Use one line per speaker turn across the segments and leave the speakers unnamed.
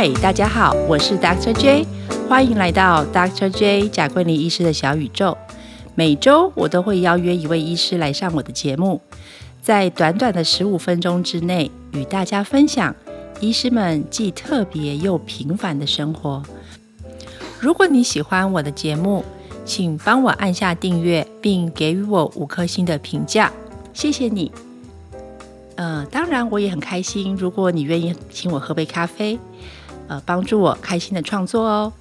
嗨，大家好，我是 Dr. J，欢迎来到 Dr. J 贾桂林医师的小宇宙。每周我都会邀约一位医师来上我的节目，在短短的十五分钟之内，与大家分享医师们既特别又平凡的生活。如果你喜欢我的节目，请帮我按下订阅，并给予我五颗星的评价，谢谢你。呃，当然我也很开心，如果你愿意请我喝杯咖啡，呃，帮助我开心的创作哦。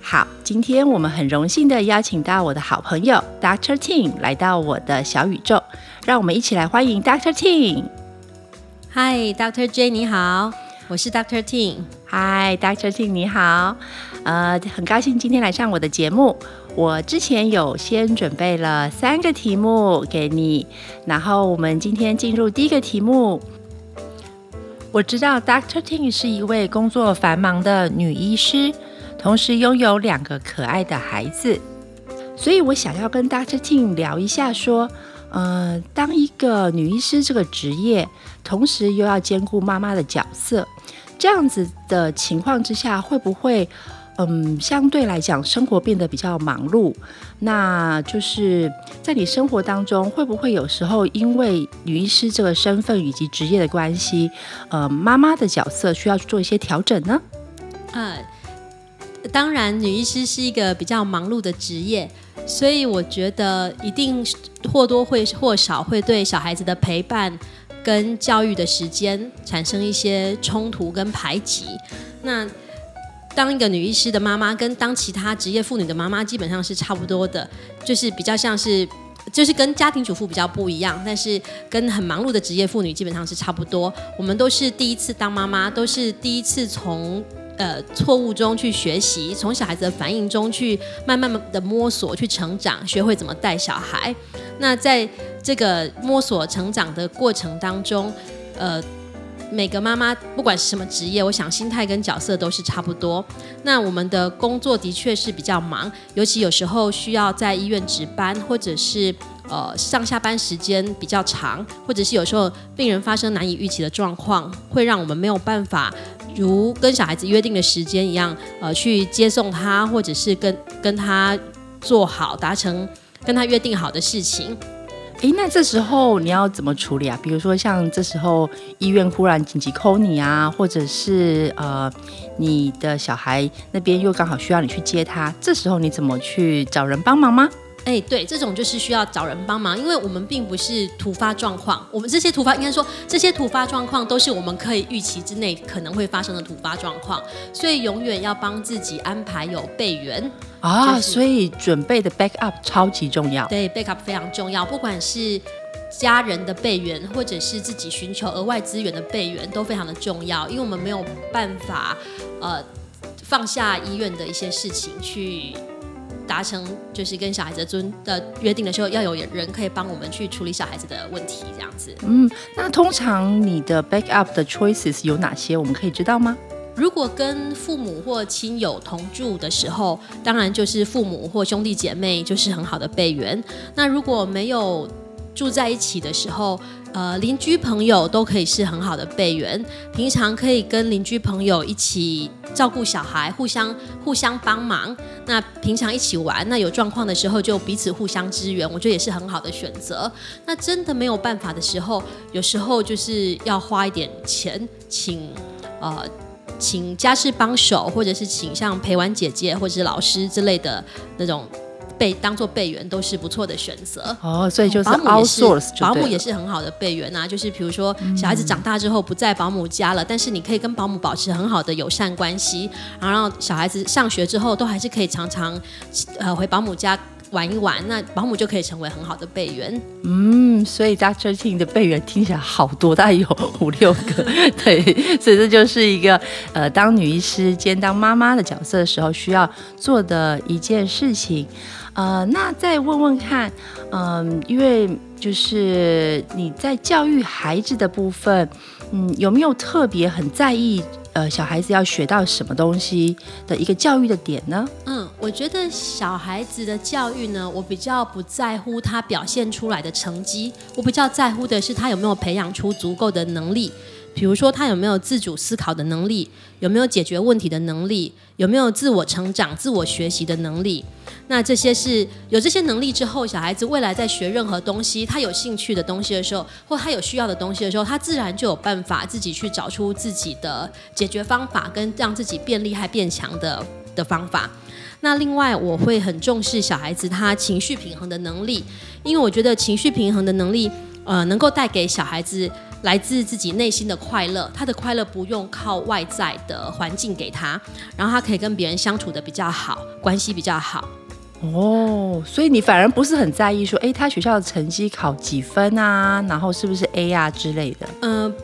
好，今天我们很荣幸的邀请到我的好朋友 Doctor Ting 来到我的小宇宙，让我们一起来欢迎 Doctor Ting。
嗨，Doctor J，你好，我是 Doctor Ting。
Hi，Doctor Ting，你好，呃，很高兴今天来上我的节目。我之前有先准备了三个题目给你，然后我们今天进入第一个题目。我知道 Doctor Ting 是一位工作繁忙的女医师，同时拥有两个可爱的孩子，所以我想要跟 Doctor Ting 聊一下，说，呃，当一个女医师这个职业，同时又要兼顾妈妈的角色，这样子的情况之下，会不会？嗯，相对来讲，生活变得比较忙碌。那就是在你生活当中，会不会有时候因为女医师这个身份以及职业的关系，呃，妈妈的角色需要做一些调整呢？
呃，当然，女医师是一个比较忙碌的职业，所以我觉得一定或多或少会对小孩子的陪伴跟教育的时间产生一些冲突跟排挤。那当一个女医师的妈妈，跟当其他职业妇女的妈妈基本上是差不多的，就是比较像是，就是跟家庭主妇比较不一样，但是跟很忙碌的职业妇女基本上是差不多。我们都是第一次当妈妈，都是第一次从呃错误中去学习，从小孩子的反应中去慢慢的摸索、去成长，学会怎么带小孩。那在这个摸索成长的过程当中，呃。每个妈妈不管是什么职业，我想心态跟角色都是差不多。那我们的工作的确是比较忙，尤其有时候需要在医院值班，或者是呃上下班时间比较长，或者是有时候病人发生难以预期的状况，会让我们没有办法如跟小孩子约定的时间一样，呃去接送他，或者是跟跟他做好达成跟他约定好的事情。
哎，那这时候你要怎么处理啊？比如说像这时候医院忽然紧急 call 你啊，或者是呃你的小孩那边又刚好需要你去接他，这时候你怎么去找人帮忙吗？
哎，对，这种就是需要找人帮忙，因为我们并不是突发状况，我们这些突发应该说这些突发状况都是我们可以预期之内可能会发生的突发状况，所以永远要帮自己安排有备援
啊，所以准备的 backup 超级重要，
对，backup 非常重要，不管是家人的备援，或者是自己寻求额外资源的备援，都非常的重要，因为我们没有办法呃放下医院的一些事情去。达成就是跟小孩子尊的约定的时候，要有人可以帮我们去处理小孩子的问题，这样子。
嗯，那通常你的 backup 的 choices 有哪些？我们可以知道吗？
如果跟父母或亲友同住的时候，当然就是父母或兄弟姐妹就是很好的备援。那如果没有住在一起的时候，呃，邻居朋友都可以是很好的备援。平常可以跟邻居朋友一起照顾小孩，互相互相帮忙。那平常一起玩，那有状况的时候就彼此互相支援，我觉得也是很好的选择。那真的没有办法的时候，有时候就是要花一点钱，请呃请家事帮手，或者是请像陪玩姐姐或者是老师之类的那种。备当做备员都是不错的选择
哦，所以就是保
姆
也是
保姆也是很好的备员啊。就是比如说小孩子长大之后不在保姆家了，但是你可以跟保姆保持很好的友善关系，然后让小孩子上学之后都还是可以常常呃回保姆家玩一玩，那保姆就可以成为很好的备员。
嗯，所以 Doctor Ting 的备员听起来好多，大概有五六个。对，所以这就是一个呃当女医师兼当妈妈的角色的时候需要做的一件事情。呃，那再问问看，嗯，因为就是你在教育孩子的部分，嗯，有没有特别很在意，呃，小孩子要学到什么东西的一个教育的点呢？
嗯，我觉得小孩子的教育呢，我比较不在乎他表现出来的成绩，我比较在乎的是他有没有培养出足够的能力。比如说他有没有自主思考的能力，有没有解决问题的能力，有没有自我成长、自我学习的能力。那这些是有这些能力之后，小孩子未来在学任何东西，他有兴趣的东西的时候，或他有需要的东西的时候，他自然就有办法自己去找出自己的解决方法，跟让自己变厉害、变强的的方法。那另外，我会很重视小孩子他情绪平衡的能力，因为我觉得情绪平衡的能力，呃，能够带给小孩子来自自己内心的快乐。他的快乐不用靠外在的环境给他，然后他可以跟别人相处的比较好，关系比较好。
哦，所以你反而不是很在意说，哎，他学校的成绩考几分啊？然后是不是 A 啊之类的？
嗯。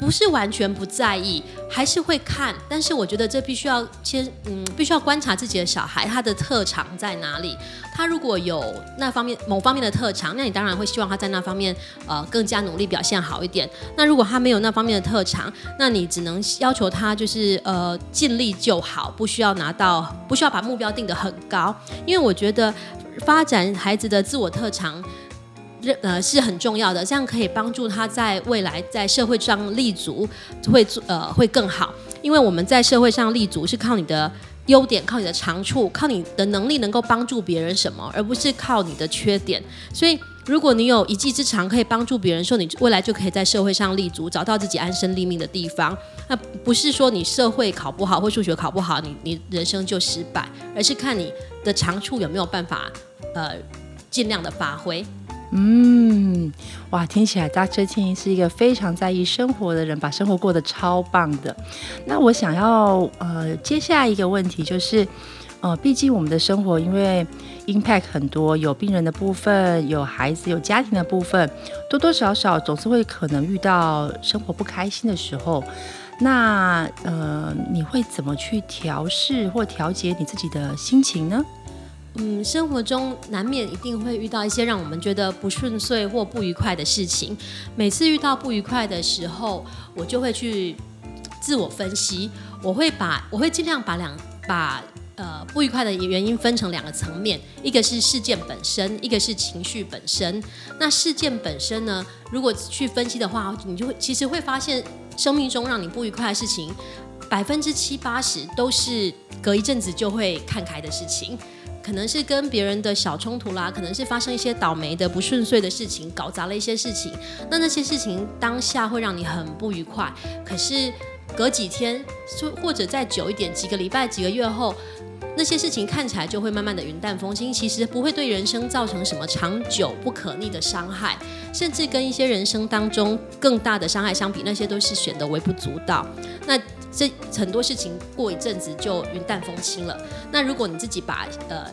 不是完全不在意，还是会看，但是我觉得这必须要先，嗯，必须要观察自己的小孩他的特长在哪里。他如果有那方面某方面的特长，那你当然会希望他在那方面呃更加努力表现好一点。那如果他没有那方面的特长，那你只能要求他就是呃尽力就好，不需要拿到，不需要把目标定得很高。因为我觉得发展孩子的自我特长。呃是很重要的，这样可以帮助他在未来在社会上立足，会做呃会更好。因为我们在社会上立足是靠你的优点，靠你的长处，靠你的能力能够帮助别人什么，而不是靠你的缺点。所以如果你有一技之长可以帮助别人，说你未来就可以在社会上立足，找到自己安身立命的地方。那不是说你社会考不好或数学考不好，你你人生就失败，而是看你的长处有没有办法呃尽量的发挥。
嗯，哇，听起来 Dr. Ting 是一个非常在意生活的人，把生活过得超棒的。那我想要呃，接下来一个问题就是，呃，毕竟我们的生活因为 impact 很多，有病人的部分，有孩子，有家庭的部分，多多少少总是会可能遇到生活不开心的时候。那呃，你会怎么去调试或调节你自己的心情呢？
嗯，生活中难免一定会遇到一些让我们觉得不顺遂或不愉快的事情。每次遇到不愉快的时候，我就会去自我分析。我会把我会尽量把两把呃不愉快的原因分成两个层面，一个是事件本身，一个是情绪本身。那事件本身呢，如果去分析的话，你就会其实会发现，生命中让你不愉快的事情，百分之七八十都是隔一阵子就会看开的事情。可能是跟别人的小冲突啦，可能是发生一些倒霉的、不顺遂的事情，搞砸了一些事情。那那些事情当下会让你很不愉快，可是隔几天，或者再久一点，几个礼拜、几个月后，那些事情看起来就会慢慢的云淡风轻，其实不会对人生造成什么长久不可逆的伤害，甚至跟一些人生当中更大的伤害相比，那些都是显得微不足道。那这很多事情过一阵子就云淡风轻了。那如果你自己把呃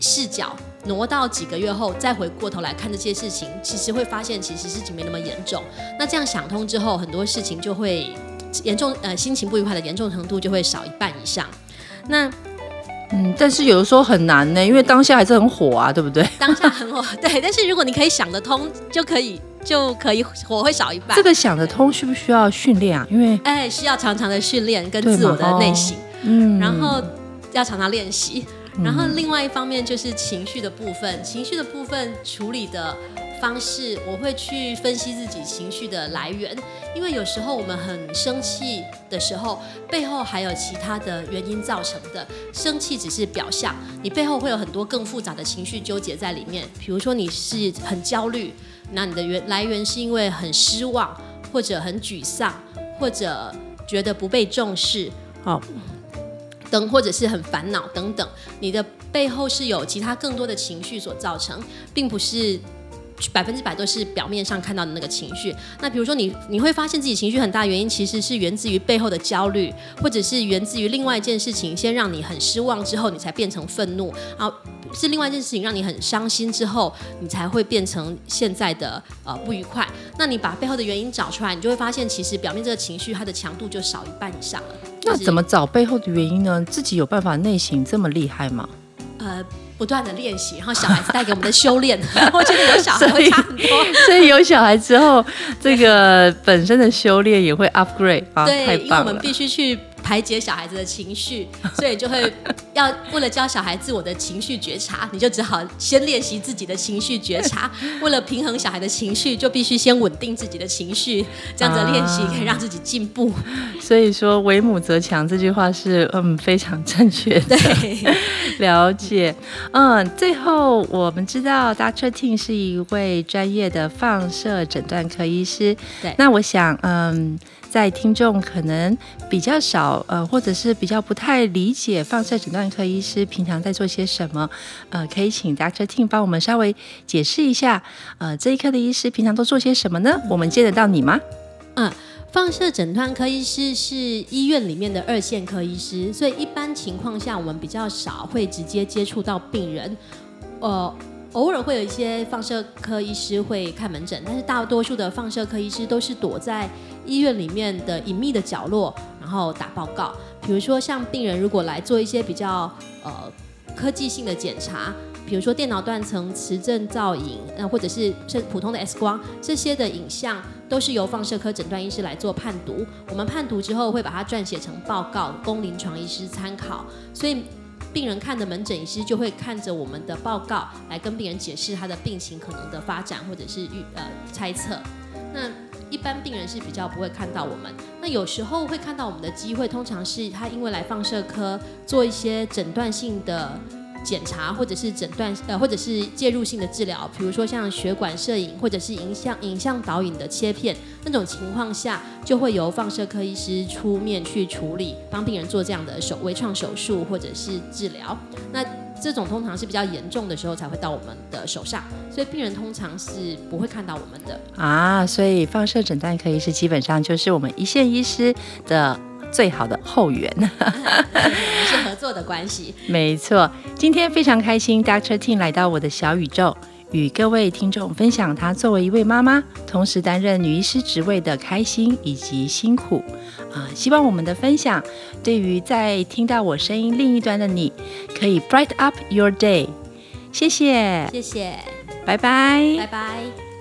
视角挪到几个月后，再回过头来看这些事情，其实会发现其实事情没那么严重。那这样想通之后，很多事情就会严重呃心情不愉快的严重程度就会少一半以上。那
嗯，但是有的时候很难呢，因为当下还是很火啊，对不对？
当下很火，对。但是如果你可以想得通，就可以。就可以火会少一半。
这个想得通需不需要训练啊？因为
哎，需要常常的训练跟自我的内省，嗯，然后要常常练习。然后另外一方面就是情绪的部分，情绪的部分处理的方式，我会去分析自己情绪的来源，因为有时候我们很生气的时候，背后还有其他的原因造成的。生气只是表象，你背后会有很多更复杂的情绪纠结在里面。比如说你是很焦虑。那你的原来源是因为很失望，或者很沮丧，或者觉得不被重视，好，等或者是很烦恼等等，你的背后是有其他更多的情绪所造成，并不是。百分之百都是表面上看到的那个情绪。那比如说你你会发现自己情绪很大，原因其实是源自于背后的焦虑，或者是源自于另外一件事情先让你很失望之后，你才变成愤怒，然后是另外一件事情让你很伤心之后，你才会变成现在的呃不愉快。那你把背后的原因找出来，你就会发现其实表面这个情绪它的强度就少一半以上了。
那怎么找背后的原因呢？自己有办法内省这么厉害吗？呃。
不断的练习，然后小孩子带给我们的修炼，我觉得有小孩会差很多。
所以有小孩之后，这个本身的修炼也会 upgrade 啊，
对，
因
为我们必须去排解小孩子的情绪，所以就会要为了教小孩自我的情绪觉察，你就只好先练习自己的情绪觉察。为了平衡小孩的情绪，就必须先稳定自己的情绪，这样子练习可以让自己进步。
所以说“为母则强”这句话是嗯非常正确的。
对，
了解。嗯，最后我们知道 Dr. Ting 是一位专业的放射诊断科医师。
对，
那我想嗯。在听众可能比较少，呃，或者是比较不太理解放射诊断科医师平常在做些什么，呃，可以请 Dr. Ting 帮我们稍微解释一下，呃，这一科的医师平常都做些什么呢？我们接得到你吗？
嗯，放射诊断科医师是医院里面的二线科医师，所以一般情况下我们比较少会直接接触到病人，呃。偶尔会有一些放射科医师会看门诊，但是大多数的放射科医师都是躲在医院里面的隐秘的角落，然后打报告。比如说，像病人如果来做一些比较呃科技性的检查，比如说电脑断层、磁振造影，呃或者是是普通的 X 光这些的影像，都是由放射科诊断医师来做判读。我们判读之后会把它撰写成报告，供临床医师参考。所以。病人看的门诊医师就会看着我们的报告来跟病人解释他的病情可能的发展或者是预呃猜测。那一般病人是比较不会看到我们，那有时候会看到我们的机会，通常是他因为来放射科做一些诊断性的。检查或者是诊断呃或者是介入性的治疗，比如说像血管摄影或者是影像影像导引的切片，那种情况下就会由放射科医师出面去处理，帮病人做这样的手微创手术或者是治疗。那这种通常是比较严重的时候才会到我们的手上，所以病人通常是不会看到我们的
啊。所以放射诊断科医师基本上就是我们一线医师的。最好的后援，
是合作的关系。
没错，今天非常开心，Dr. Ting 来到我的小宇宙，与各位听众分享她作为一位妈妈，同时担任女医师职位的开心以及辛苦。啊，希望我们的分享对于在听到我声音另一端的你，可以 bright up your day。谢谢，
谢谢，
拜拜，
拜拜。